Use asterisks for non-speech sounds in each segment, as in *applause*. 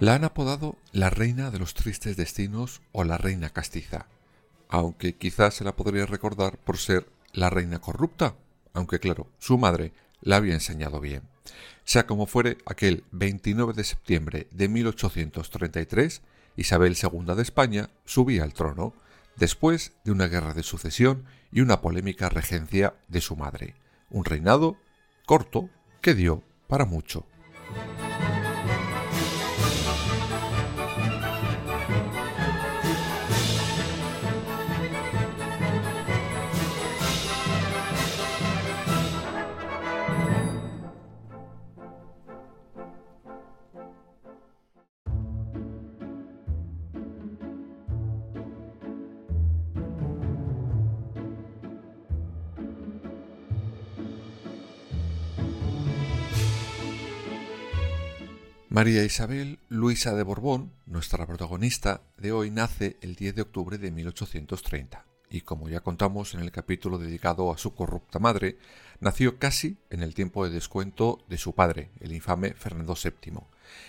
La han apodado la reina de los tristes destinos o la reina castiza, aunque quizás se la podría recordar por ser la reina corrupta, aunque claro, su madre la había enseñado bien. Sea como fuere, aquel 29 de septiembre de 1833, Isabel II de España subía al trono, después de una guerra de sucesión y una polémica regencia de su madre. Un reinado corto que dio para mucho. María Isabel Luisa de Borbón, nuestra protagonista de hoy, nace el 10 de octubre de 1830 y como ya contamos en el capítulo dedicado a su corrupta madre, nació casi en el tiempo de descuento de su padre, el infame Fernando VII,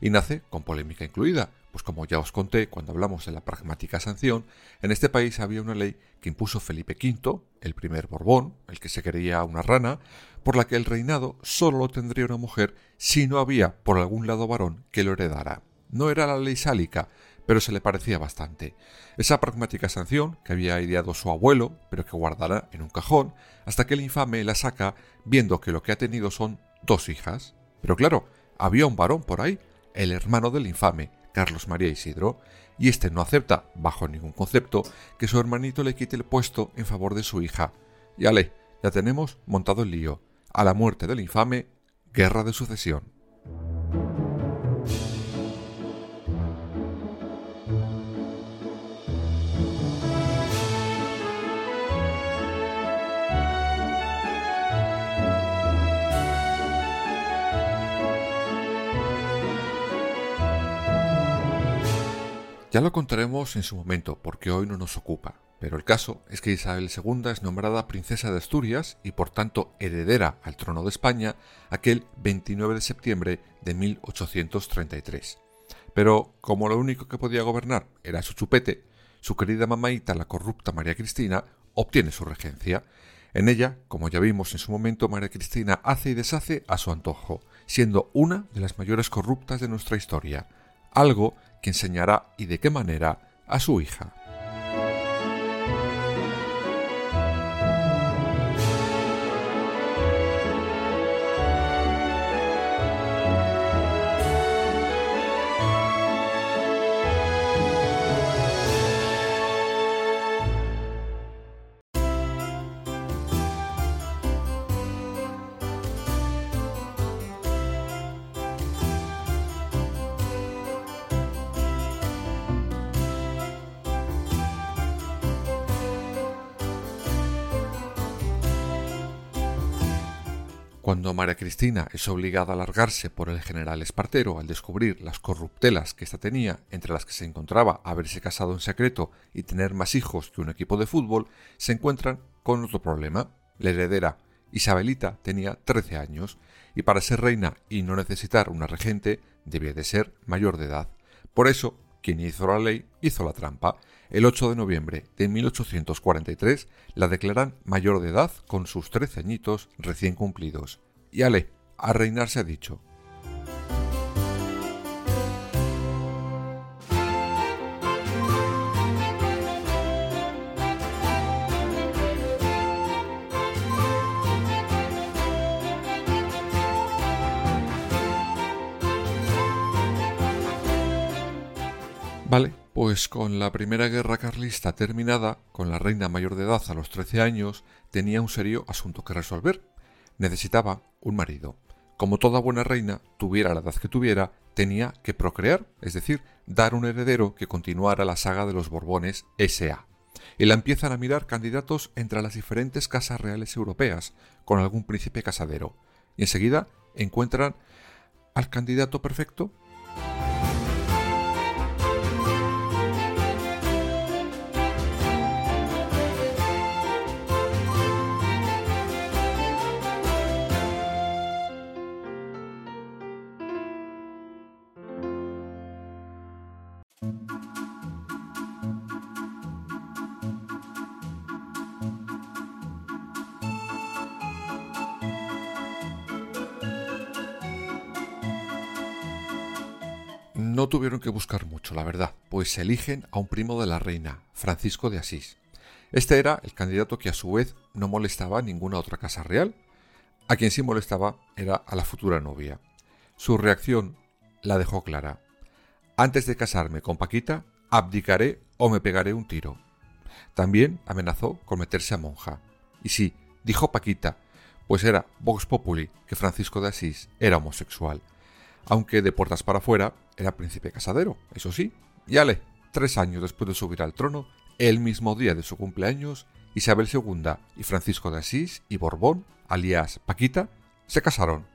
y nace con polémica incluida, pues como ya os conté cuando hablamos de la pragmática sanción, en este país había una ley que impuso Felipe V, el primer Borbón, el que se creía una rana, por la que el reinado solo lo tendría una mujer si no había por algún lado varón que lo heredara. No era la ley sálica, pero se le parecía bastante. Esa pragmática sanción que había ideado su abuelo, pero que guardará en un cajón, hasta que el infame la saca viendo que lo que ha tenido son dos hijas. Pero claro, había un varón por ahí, el hermano del infame, Carlos María Isidro, y este no acepta, bajo ningún concepto, que su hermanito le quite el puesto en favor de su hija. Y ale, ya tenemos montado el lío a la muerte del infame Guerra de Sucesión. Ya lo contaremos en su momento, porque hoy no nos ocupa. Pero el caso es que Isabel II es nombrada princesa de Asturias y por tanto heredera al trono de España aquel 29 de septiembre de 1833. Pero como lo único que podía gobernar era su chupete, su querida mamaita, la corrupta María Cristina, obtiene su regencia. En ella, como ya vimos en su momento, María Cristina hace y deshace a su antojo, siendo una de las mayores corruptas de nuestra historia, algo que enseñará y de qué manera a su hija. María Cristina es obligada a largarse por el general Espartero al descubrir las corruptelas que ésta tenía, entre las que se encontraba haberse casado en secreto y tener más hijos que un equipo de fútbol, se encuentran con otro problema. La heredera, Isabelita, tenía 13 años, y para ser reina y no necesitar una regente, debía de ser mayor de edad. Por eso, quien hizo la ley hizo la trampa. El 8 de noviembre de 1843 la declaran mayor de edad con sus trece añitos recién cumplidos. Y ale, a reinar se ha dicho. Vale, Pues con la primera guerra carlista terminada, con la reina mayor de edad a los 13 años, tenía un serio asunto que resolver. Necesitaba un marido. Como toda buena reina, tuviera la edad que tuviera, tenía que procrear, es decir, dar un heredero que continuara la saga de los Borbones S.A. Y la empiezan a mirar candidatos entre las diferentes casas reales europeas, con algún príncipe casadero. Y enseguida encuentran al candidato perfecto que buscar mucho, la verdad, pues eligen a un primo de la reina, Francisco de Asís. Este era el candidato que a su vez no molestaba a ninguna otra casa real. A quien sí molestaba era a la futura novia. Su reacción la dejó clara. Antes de casarme con Paquita, abdicaré o me pegaré un tiro. También amenazó con meterse a monja. Y sí, dijo Paquita, pues era Vox Populi que Francisco de Asís era homosexual aunque de puertas para afuera era príncipe casadero, eso sí. Y ale, tres años después de subir al trono, el mismo día de su cumpleaños, Isabel II y Francisco de Asís y Borbón, alias Paquita, se casaron.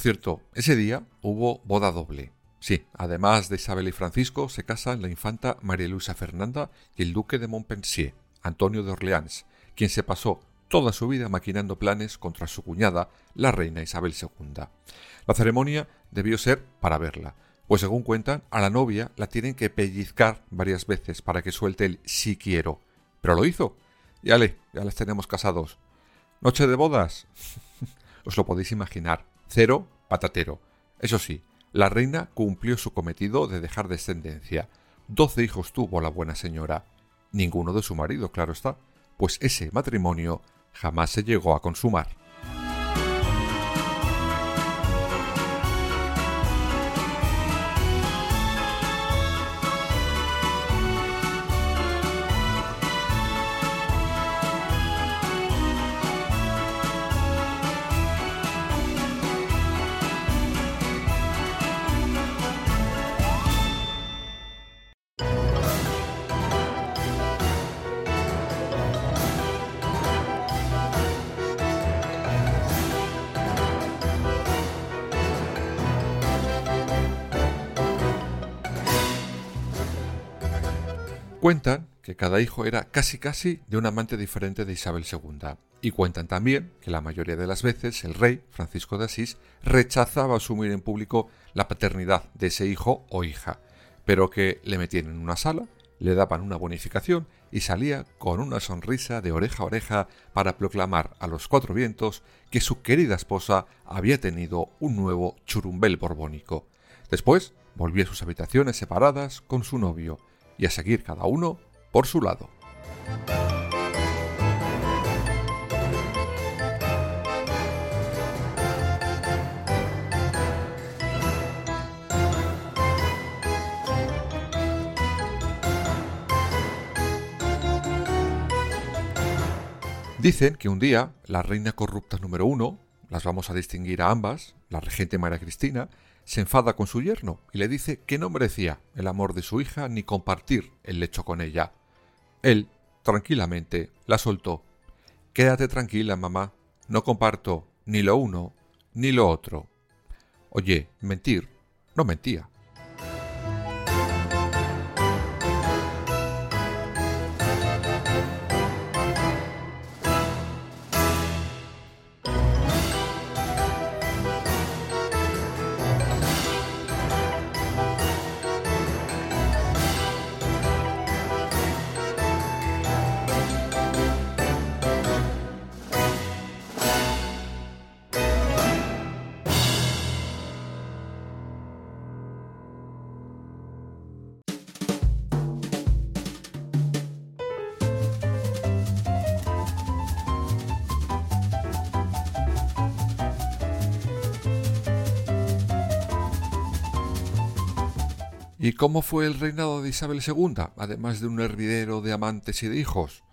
Cierto, ese día hubo boda doble. Sí, además de Isabel y Francisco, se casan la infanta María Luisa Fernanda y el duque de Montpensier, Antonio de Orleans, quien se pasó toda su vida maquinando planes contra su cuñada, la reina Isabel II. La ceremonia debió ser para verla, pues según cuentan, a la novia la tienen que pellizcar varias veces para que suelte el sí quiero. Pero lo hizo. Y ale, ya les tenemos casados. ¿Noche de bodas? *laughs* Os lo podéis imaginar Cero, patatero. Eso sí, la reina cumplió su cometido de dejar descendencia. Doce hijos tuvo la buena señora. Ninguno de su marido, claro está, pues ese matrimonio jamás se llegó a consumar. Cuentan que cada hijo era casi casi de un amante diferente de Isabel II, y cuentan también que la mayoría de las veces el rey, Francisco de Asís, rechazaba asumir en público la paternidad de ese hijo o hija, pero que le metían en una sala, le daban una bonificación y salía con una sonrisa de oreja a oreja para proclamar a los cuatro vientos que su querida esposa había tenido un nuevo churumbel borbónico. Después volvía a sus habitaciones separadas con su novio, y a seguir cada uno por su lado. Dicen que un día la reina corrupta número uno, las vamos a distinguir a ambas, la regente María Cristina, se enfada con su yerno y le dice que no merecía el amor de su hija ni compartir el lecho con ella. Él, tranquilamente, la soltó. Quédate tranquila, mamá, no comparto ni lo uno ni lo otro. Oye, mentir, no mentía. ¿Y cómo fue el reinado de Isabel II, además de un hervidero de amantes y de hijos?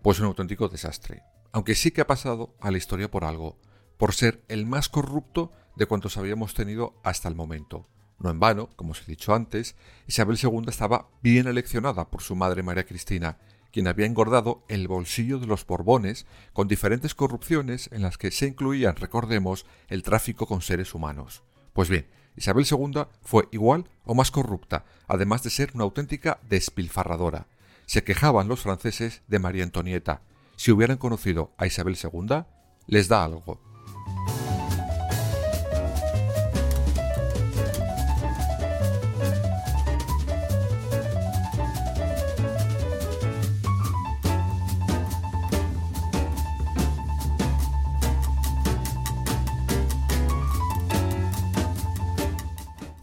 Pues un auténtico desastre, aunque sí que ha pasado a la historia por algo, por ser el más corrupto de cuantos habíamos tenido hasta el momento. No en vano, como os he dicho antes, Isabel II estaba bien eleccionada por su madre María Cristina, quien había engordado el bolsillo de los Borbones con diferentes corrupciones en las que se incluían, recordemos, el tráfico con seres humanos. Pues bien, Isabel II fue igual o más corrupta, además de ser una auténtica despilfarradora. Se quejaban los franceses de María Antonieta. Si hubieran conocido a Isabel II, les da algo.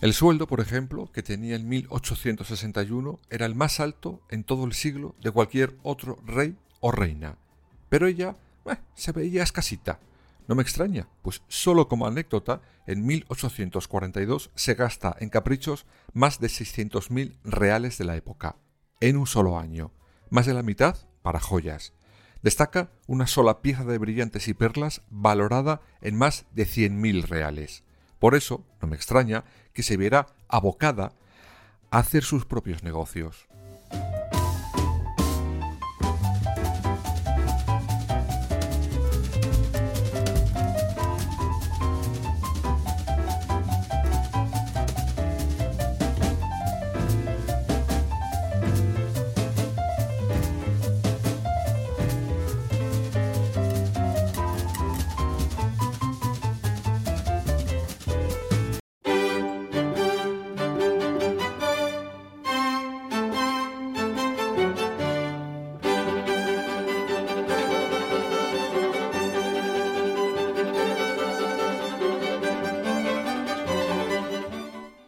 El sueldo, por ejemplo, que tenía en 1861 era el más alto en todo el siglo de cualquier otro rey o reina. Pero ella se veía escasita. No me extraña, pues solo como anécdota, en 1842 se gasta en caprichos más de 600.000 reales de la época, en un solo año, más de la mitad para joyas. Destaca una sola pieza de brillantes y perlas valorada en más de 100.000 reales. Por eso, no me extraña que se viera abocada a hacer sus propios negocios.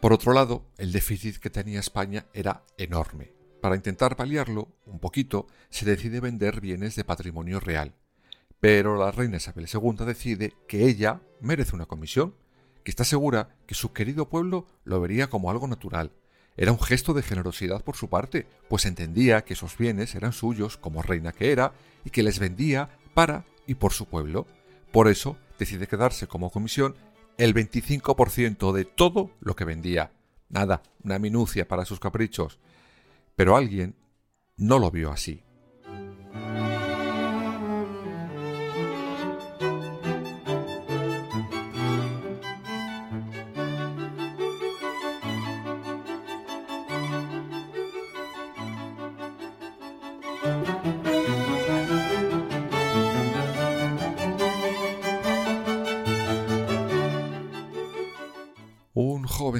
Por otro lado, el déficit que tenía España era enorme. Para intentar paliarlo un poquito, se decide vender bienes de patrimonio real. Pero la reina Isabel II decide que ella merece una comisión, que está segura que su querido pueblo lo vería como algo natural. Era un gesto de generosidad por su parte, pues entendía que esos bienes eran suyos como reina que era y que les vendía para y por su pueblo. Por eso decide quedarse como comisión el 25% de todo lo que vendía. Nada, una minucia para sus caprichos. Pero alguien no lo vio así.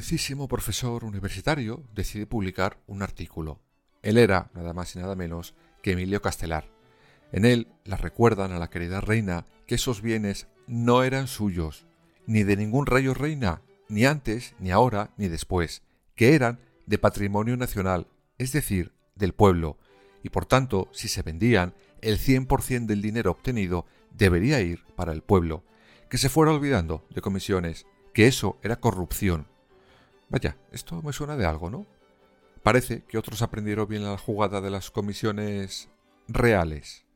Jovencísimo profesor universitario decide publicar un artículo. Él era, nada más y nada menos, que Emilio Castelar. En él la recuerdan a la querida reina que esos bienes no eran suyos, ni de ningún rey o reina, ni antes, ni ahora, ni después, que eran de patrimonio nacional, es decir, del pueblo, y por tanto, si se vendían, el 100% del dinero obtenido debería ir para el pueblo, que se fuera olvidando de comisiones, que eso era corrupción, Vaya, esto me suena de algo, ¿no? Parece que otros aprendieron bien la jugada de las comisiones reales.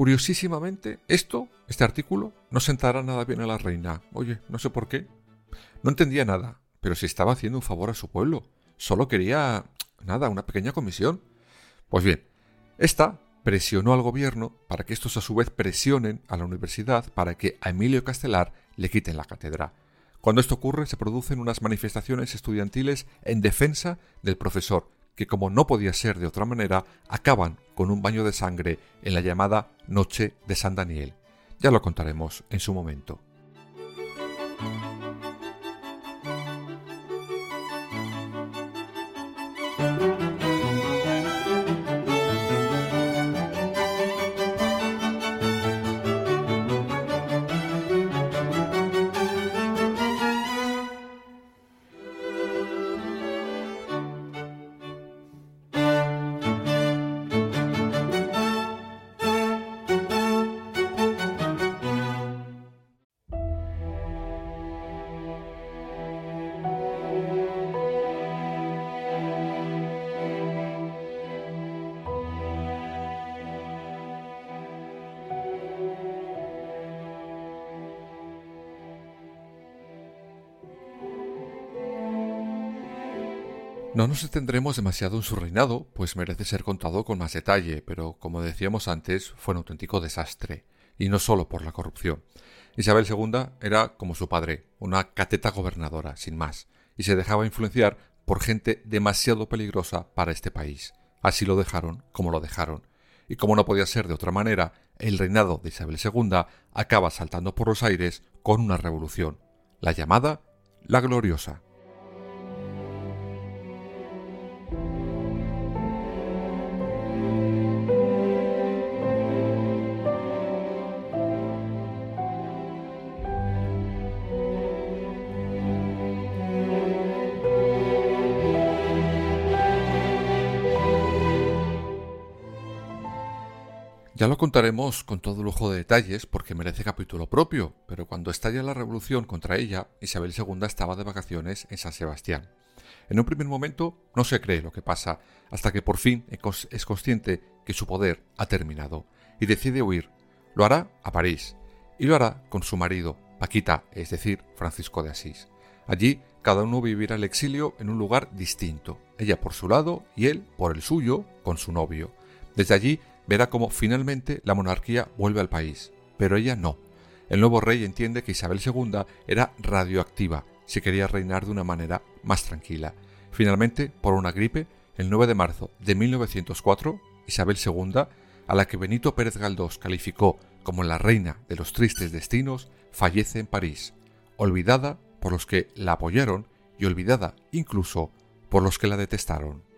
Curiosísimamente, esto, este artículo, no sentará nada bien a la reina. Oye, no sé por qué. No entendía nada, pero si estaba haciendo un favor a su pueblo. Solo quería, nada, una pequeña comisión. Pues bien, esta presionó al gobierno para que estos a su vez presionen a la universidad para que a Emilio Castelar le quiten la cátedra. Cuando esto ocurre se producen unas manifestaciones estudiantiles en defensa del profesor, que como no podía ser de otra manera, acaban con un baño de sangre en la llamada Noche de San Daniel. Ya lo contaremos en su momento. No nos extendremos demasiado en su reinado, pues merece ser contado con más detalle, pero como decíamos antes, fue un auténtico desastre, y no solo por la corrupción. Isabel II era como su padre, una cateta gobernadora, sin más, y se dejaba influenciar por gente demasiado peligrosa para este país. Así lo dejaron como lo dejaron. Y como no podía ser de otra manera, el reinado de Isabel II acaba saltando por los aires con una revolución, la llamada la Gloriosa. Ya lo contaremos con todo lujo de detalles porque merece capítulo propio, pero cuando estalla la revolución contra ella, Isabel II estaba de vacaciones en San Sebastián. En un primer momento no se cree lo que pasa, hasta que por fin es consciente que su poder ha terminado y decide huir. Lo hará a París y lo hará con su marido, Paquita, es decir, Francisco de Asís. Allí cada uno vivirá el exilio en un lugar distinto, ella por su lado y él por el suyo, con su novio. Desde allí verá cómo finalmente la monarquía vuelve al país, pero ella no. El nuevo rey entiende que Isabel II era radioactiva si quería reinar de una manera más tranquila. Finalmente, por una gripe, el 9 de marzo de 1904, Isabel II, a la que Benito Pérez Galdós calificó como la reina de los tristes destinos, fallece en París, olvidada por los que la apoyaron y olvidada incluso por los que la detestaron.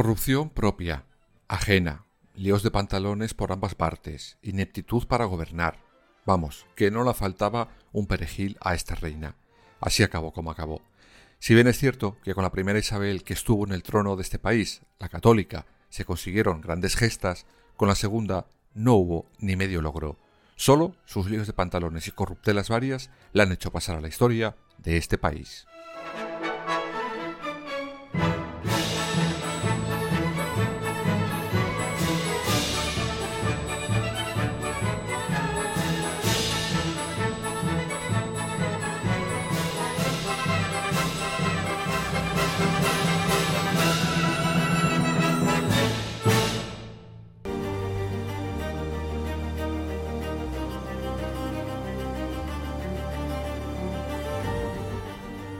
Corrupción propia, ajena, líos de pantalones por ambas partes, ineptitud para gobernar. Vamos, que no le faltaba un perejil a esta reina. Así acabó como acabó. Si bien es cierto que con la primera Isabel que estuvo en el trono de este país, la católica, se consiguieron grandes gestas, con la segunda no hubo ni medio logro. Solo sus líos de pantalones y corruptelas varias la han hecho pasar a la historia de este país.